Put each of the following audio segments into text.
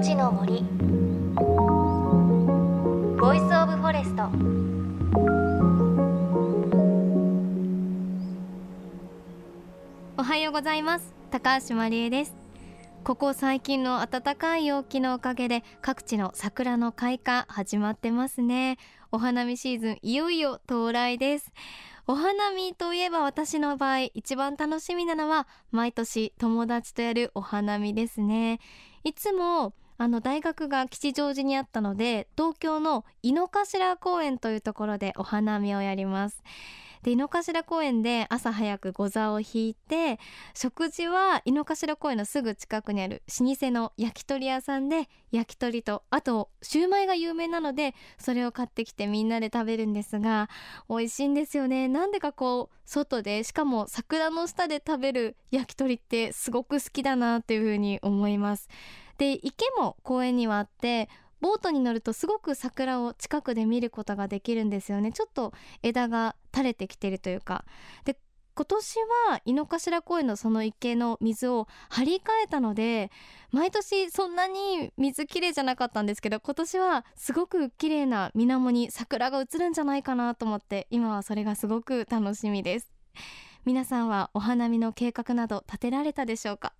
命の森。 Voice of Forest。おはようございます。高橋真理恵です。ここ最近の暖かい陽気のおかげで各地の桜の開花始まってますね。お花見シーズンいよいよ到来です。お花見といえば私の場合一番楽しみなのは毎年友達とやるお花見ですね。いつもあの大学が吉祥寺にあったので東京の井の頭公園というところでお花見をやります。で井の頭公園で朝早く御座を引いて食事は井の頭公園のすぐ近くにある老舗の焼き鳥屋さんで焼き鳥とあとシューマイが有名なのでそれを買ってきてみんなで食べるんですが美味しいんですよね。なんでかこう外でしかも桜の下で食べる焼き鳥ってすごく好きだなというふうに思います。で池も公園にはあってボートに乗るとすごく桜を近くで見ることができるんですよね。ちょっと枝が垂れてきてるというか。で今年は井の頭公園のその池の水を張り替えたので毎年そんなに水きれいじゃなかったんですけど今年はすごく綺麗な水面に桜が映るんじゃないかなと思って今はそれがすごく楽しみです。皆さんはお花見の計画など立てられたでしょうか？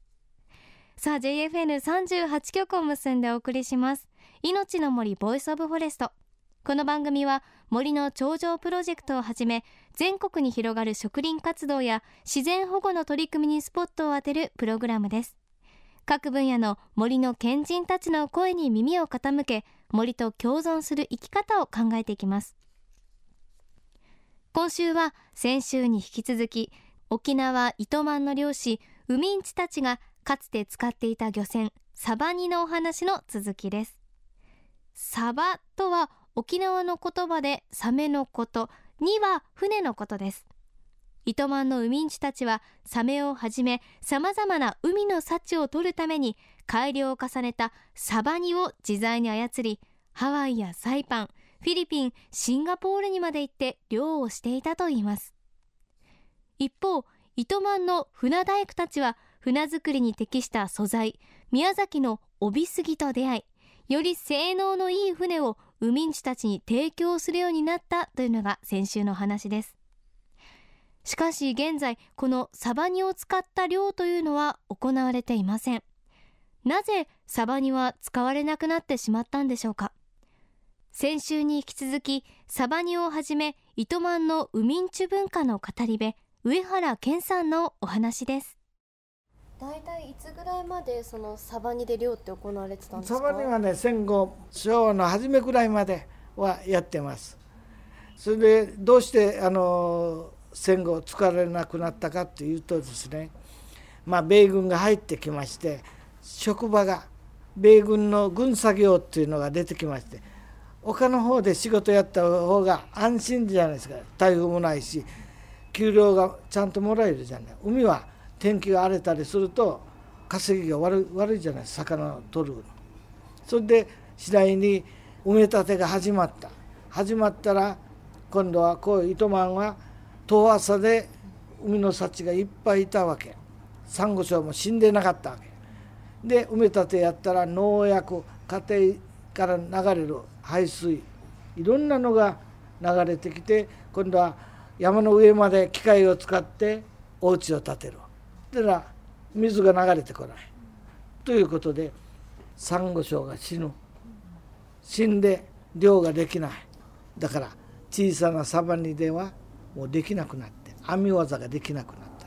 さあ JFN38 曲を結んでお送りします。命の森 Voice of Forest この番組は森の長城プロジェクトをはじめ全国に広がる植林活動や自然保護の取り組みにスポットを当てるプログラムです。各分野の森の賢人たちの声に耳を傾け森と共存する生き方を考えていきます。今週は先週に引き続き沖縄糸満の漁師ウミンチたちがかつて使っていた漁船サバニのお話の続きです。サバとは沖縄の言葉でサメのことには船のことです。糸満の海人たちはサメをはじめさまざまな海の幸を取るために改良を重ねたサバニを自在に操りハワイやサイパンフィリピンシンガポールにまで行って漁をしていたといいます。一方糸満の船大工たちは船作りに適した素材宮崎の帯杉と出会いより性能のいい船を海人たちに提供するようになったというのが先週の話です。しかし現在このサバニを使った漁というのは行われていません。なぜサバニは使われなくなってしまったんでしょうか。先週に引き続きサバニをはじめ糸満のウミンチュ文化の語り部上原健さんのお話です。大体いつぐらいまでそのサバニで漁って行われてたんですか？サバニはね戦後昭和の初めぐらいまではやってます。それでどうしてあの戦後使われなくなったかっていうとですねまあ米軍が入ってきまして職場が米軍の軍作業っていうのが出てきまして他の方で仕事やった方が安心じゃないですか。台風もないし給料がちゃんともらえるじゃない。海は天気が荒れたりすると稼ぎが悪悪いじゃない魚を取るそれで次第に埋め立てが始まった。始まったら今度はこういう糸満は遠浅で海の幸がいっぱいいたわけ。サンゴ礁も死んでなかったわけ。で埋め立てやったら農薬家庭から流れる排水いろんなのが流れてきて今度は山の上まで機械を使ってお家を建てる。だから水が流れてこない。ということでサンゴ礁が死ぬ。死んで漁ができない。だから小さなサバニではもうできなくなって編み技ができなくなった。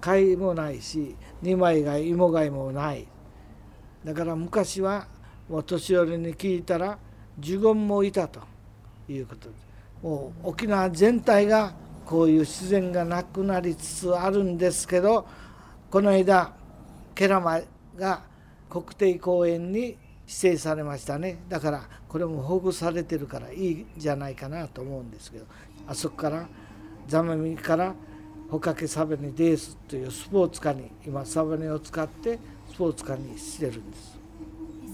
貝もないし二枚貝芋貝もない。だから昔はもう年寄りに聞いたら呪言もいたと。いうことで。もう沖縄全体がこういう自然がなくなりつつあるんですけどこの間ケラマが国定公園に指定されましたね。だからこれも保護されてるからいいんじゃないかなと思うんですけどあそこから座間味からホカケサバニデースというスポーツカに今サバニを使ってスポーツカにしてるんです。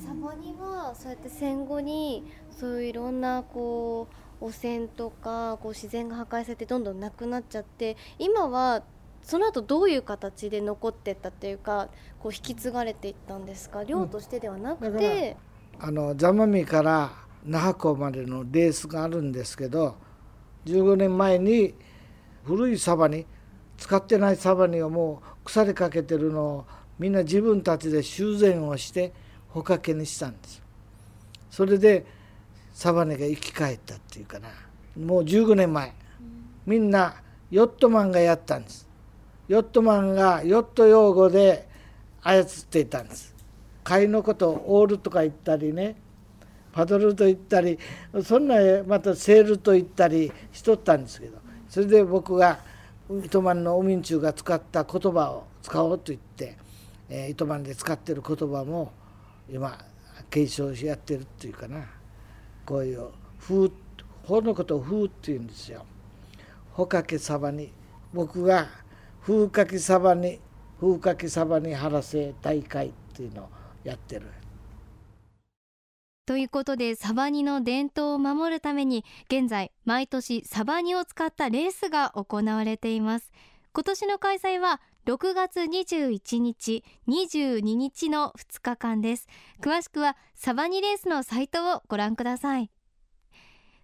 サバニはそうやって戦後にそういういろんなこう汚染とかこう自然が破壊されてどんどんなくなっちゃって今はその後どういう形で残ってったっていうかこう引き継がれていったんですか？漁としてではなくて、うん、あの座間味から那覇港までのレースがあるんですけど15年前に古いサバに使ってないサバにはもう腐りかけてるのをみんな自分たちで修繕をして捕獲けにしたんです。それでサバネが生き返ったっていうかな。もう15年前。みんなヨットマンがやったんですヨットマンがヨット用語で操っていたんです貝のことをオールとか言ったりねパドルと言ったりそんなまたセールと言ったりしとったんですけどそれで僕が糸満のウミンチュが使った言葉を使おうと言って、えー、糸満で使ってる言葉も今継承しやってるっていうかなこういう「風」法のことを「風」って言うんですよ。ほかけさばに僕が「風かきさばに風かきさばに晴らせ大会」っていうのをやってる。ということでサバニの伝統を守るために現在毎年サバニを使ったレースが行われています。今年の開催は6月21日22日の2日間です。詳しくはサバニレースのサイトをご覧ください。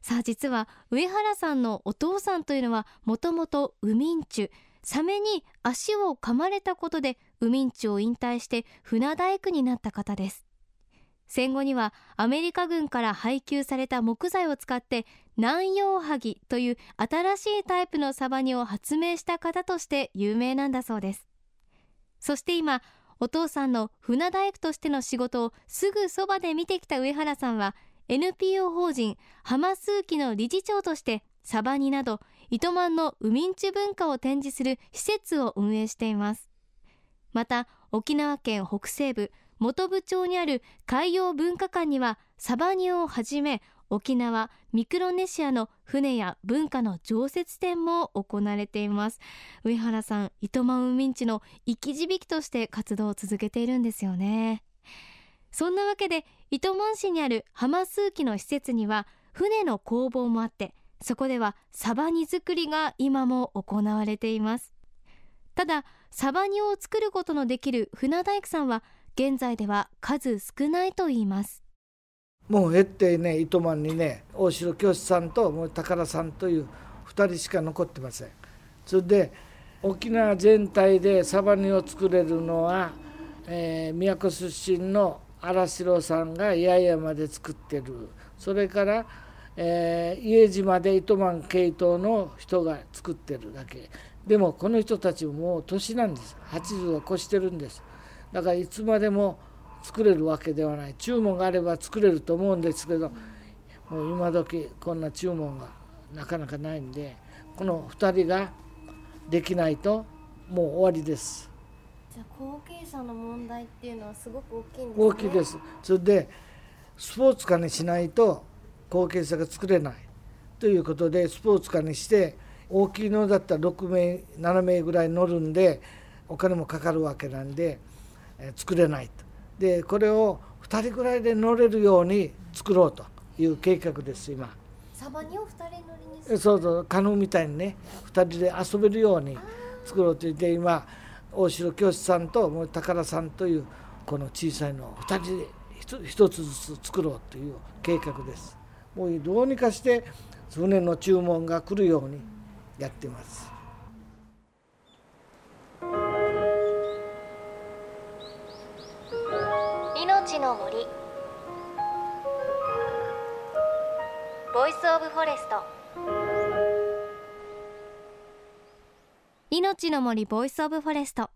さあ実は上原さんのお父さんというのはもともとウミンチュ。サメに足を噛まれたことでウミンチを引退して船大工になった方です。戦後にはアメリカ軍から配給された木材を使って南洋ハギという新しいタイプのサバニを発明した方として有名なんだそうです。そして今お父さんの船大工としての仕事をすぐそばで見てきた上原さんは NPO 法人浜数機の理事長としてサバニなど糸満のウミンチュ文化を展示する施設を運営しています。また沖縄県北西部本部町にある海洋文化館にはサバニオをはじめ沖縄ミクロネシアの船や文化の常設展も行われています。上原さん糸満海んちの生き字引として活動を続けているんですよね。そんなわけで糸満市にある浜数機の施設には船の工房もあってそこではサバニ作りが今も行われています。ただサバニを作ることのできる船大工さんは現在では数少ないと言います。もうえってね糸満にね大城教師さんともう宝さんという2人しか残ってません。それで沖縄全体でサバニを作れるのは、えー、宮古出身の荒城さんが八重山で作ってる。それから、えー、家島で糸満系統の人が作ってるだけ。でもこの人たちももう年なんです。80を越してるんです。だからいつまでも作れるわけではない。注文があれば作れると思うんですけどもう今時こんな注文がなかなかないんでこの2人ができないともう終わりです。じゃあ後継者の問題っていうのはすごく大きいんです、ね、大きいです。それでスポーツ化にしないと後継者が作れないということでスポーツ化にして大きいのだったら6名7名ぐらい乗るんでお金もかかるわけなんで作れないと。でこれを2人ぐらいで乗れるように作ろうという計画です今。サバニを2人乗りにそうそうカヌーみたいにね2人で遊べるように作ろうと言って今大城教師さんともう宝さんというこの小さいのを2人で1つずつ作ろうという計画ですもうどうにかして船の注文が来るようにやってます。の森。 Voice of Forest。命の森 Voice of Forest。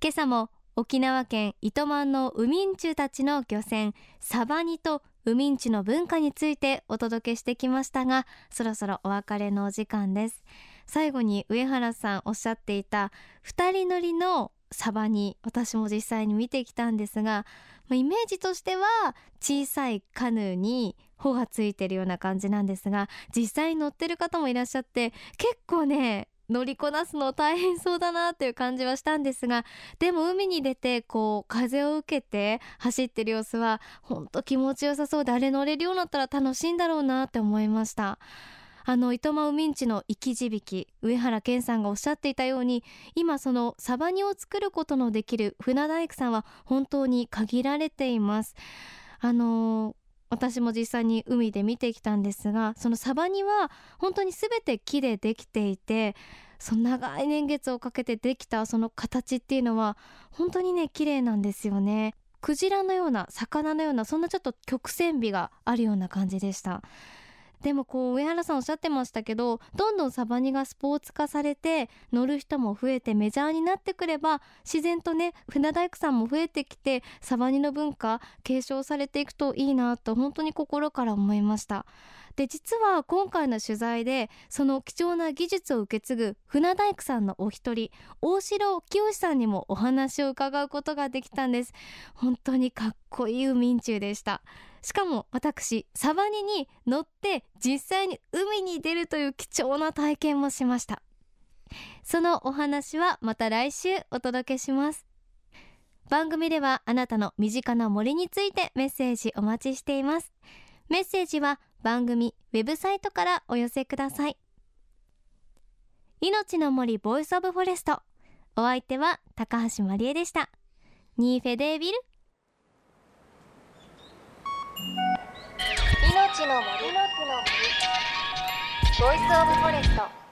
今朝も沖縄県糸満のウミンチュたちの漁船サバニとウミンチュの文化についてお届けしてきましたがそろそろお別れのお時間です。最後に上原さんおっしゃっていた二人乗りのサバニ私も実際に見てきたんですがイメージとしては小さいカヌーに帆がついてるような感じなんですが実際に乗ってる方もいらっしゃって結構ね乗りこなすの大変そうだなっていう感じはしたんですがでも海に出てこう風を受けて走ってる様子はほんと気持ちよさそうであれ乗れるようになったら楽しいんだろうなって思いました。あの糸満海んちの生き字引上原健さんがおっしゃっていたように今そのサバ煮を作ることのできる船大工さんは本当に限られています。あの私も実際に海で見てきたんですがそのサバには本当に全て木でできていてその長い年月をかけてできたその形っていうのは本当にね綺麗なんですよね。クジラのような魚のようなそんなちょっと曲線美があるような感じでした。でもこう上原さんおっしゃってましたけどどんどんサバニがスポーツ化されて乗る人も増えてメジャーになってくれば自然とね船大工さんも増えてきてサバニの文化継承されていくといいなと本当に心から思いました。で実は今回の取材でその貴重な技術を受け継ぐ船大工さんのお一人大城清さんにもお話を伺うことができたんです。本当にかっこいい海中でした。しかも私サバニに乗って実際に海に出るという貴重な体験もしました。そのお話はまた来週お届けします。番組ではあなたの身近な森についてメッセージお待ちしています。メッセージは番組ウェブサイトからお寄せください。命の森 Voice of Forest。お相手は高橋まりえでした。にふぇーでーびる。命の森。の木の森。 Voice of Forest。